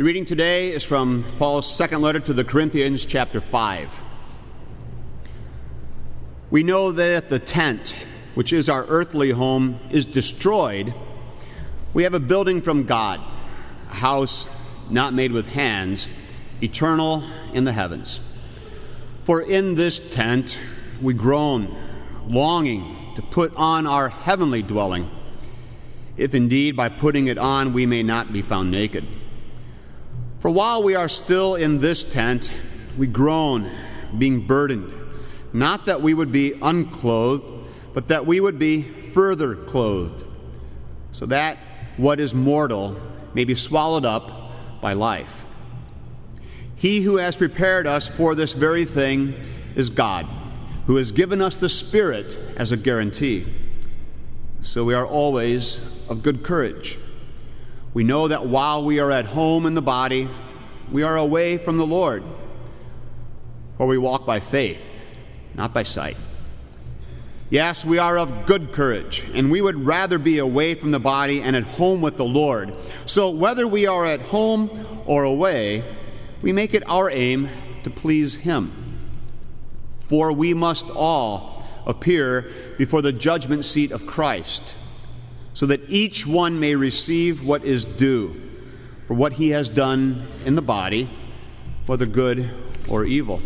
The reading today is from Paul's second letter to the Corinthians, chapter 5. We know that the tent, which is our earthly home, is destroyed. We have a building from God, a house not made with hands, eternal in the heavens. For in this tent we groan, longing to put on our heavenly dwelling, if indeed by putting it on we may not be found naked. For while we are still in this tent, we groan, being burdened, not that we would be unclothed, but that we would be further clothed, so that what is mortal may be swallowed up by life. He who has prepared us for this very thing is God, who has given us the Spirit as a guarantee. So we are always of good courage. We know that while we are at home in the body, we are away from the Lord. For we walk by faith, not by sight. Yes, we are of good courage, and we would rather be away from the body and at home with the Lord. So whether we are at home or away, we make it our aim to please Him. For we must all appear before the judgment seat of Christ, so that each one may receive what is due for what he has done in the body, whether good or evil.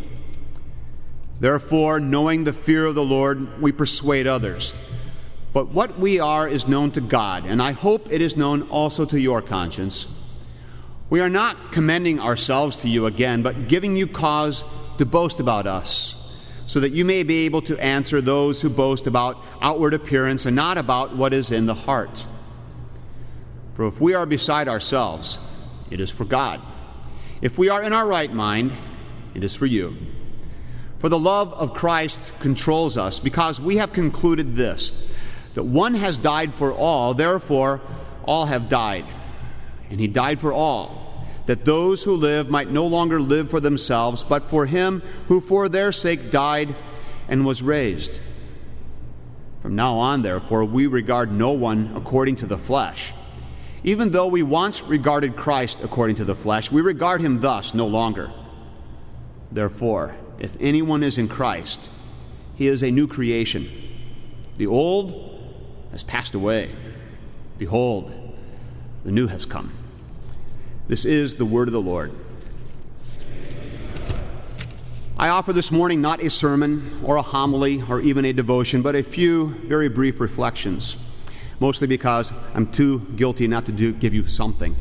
Therefore, knowing the fear of the Lord, we persuade others. But what we are is known to God, and I hope it is known also to your conscience. We are not commending ourselves to you again, but giving you cause to boast about us, so that you may be able to answer those who boast about outward appearance and not about what is in the heart. For if we are beside ourselves, it is for God. If we are in our right mind, it is for you. For the love of Christ controls us, because we have concluded this that one has died for all, therefore all have died. And he died for all, that those who live might no longer live for themselves, but for him who for their sake died and was raised. From now on, therefore, we regard no one according to the flesh. Even though we once regarded Christ according to the flesh, we regard him thus no longer. Therefore, if anyone is in Christ, he is a new creation. The old has passed away. Behold, the new has come. This is the word of the Lord. I offer this morning not a sermon or a homily or even a devotion, but a few very brief reflections, mostly because I'm too guilty not to do, give you something.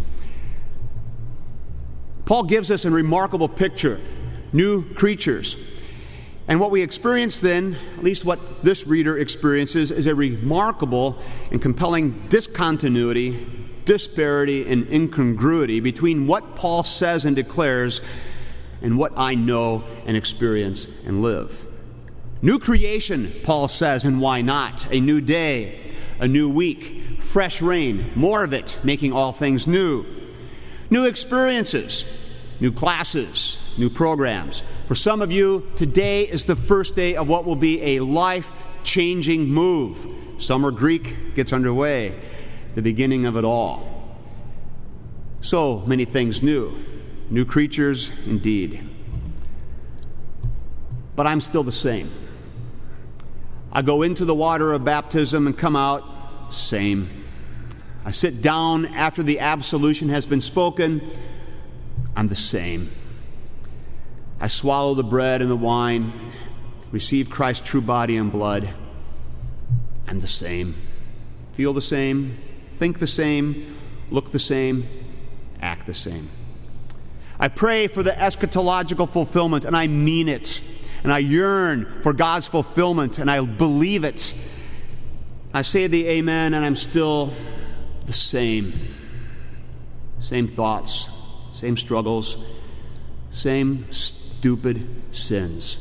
Paul gives us a remarkable picture new creatures. And what we experience then, at least what this reader experiences, is a remarkable and compelling discontinuity, disparity, and incongruity between what Paul says and declares and what I know and experience and live. New creation, Paul says, and why not? A new day, a new week, fresh rain, more of it, making all things new. New experiences, new classes, new programs. For some of you, today is the first day of what will be a life changing move. Summer Greek gets underway, the beginning of it all. So many things new, new creatures indeed. But I'm still the same. I go into the water of baptism and come out, same. I sit down after the absolution has been spoken, I'm the same. I swallow the bread and the wine, receive Christ's true body and blood. I'm the same. Feel the same, think the same, look the same, act the same. I pray for the eschatological fulfillment, and I mean it. And I yearn for God's fulfillment, and I believe it. I say the amen, and I'm still the same. Same thoughts, same struggles, same stupid sins.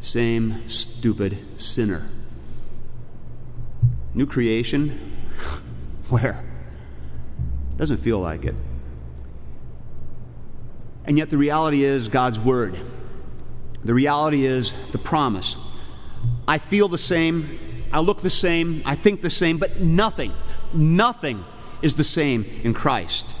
Same stupid sinner. New creation? Where? Doesn't feel like it. And yet, the reality is God's Word. The reality is the promise. I feel the same, I look the same, I think the same, but nothing, nothing is the same in Christ.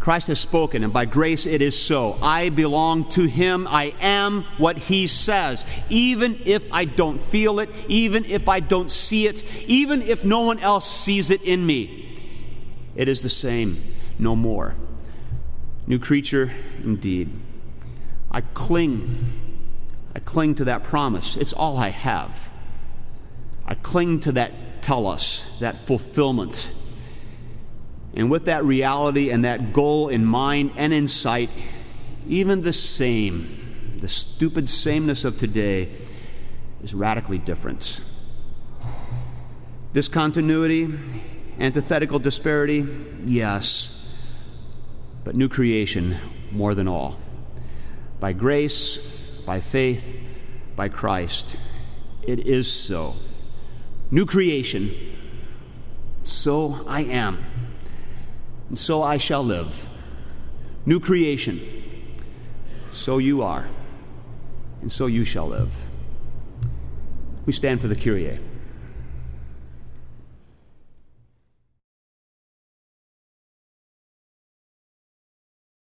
Christ has spoken, and by grace it is so. I belong to Him. I am what He says. Even if I don't feel it, even if I don't see it, even if no one else sees it in me, it is the same, no more. New creature indeed. I cling. I cling to that promise. It's all I have. I cling to that telos, that fulfillment. And with that reality and that goal in mind and in sight, even the same, the stupid sameness of today, is radically different. Discontinuity, antithetical disparity, yes, but new creation more than all. By grace, by faith, by Christ, it is so. New creation, so I am and so I shall live. New creation, so you are, and so you shall live. We stand for the Kyrie.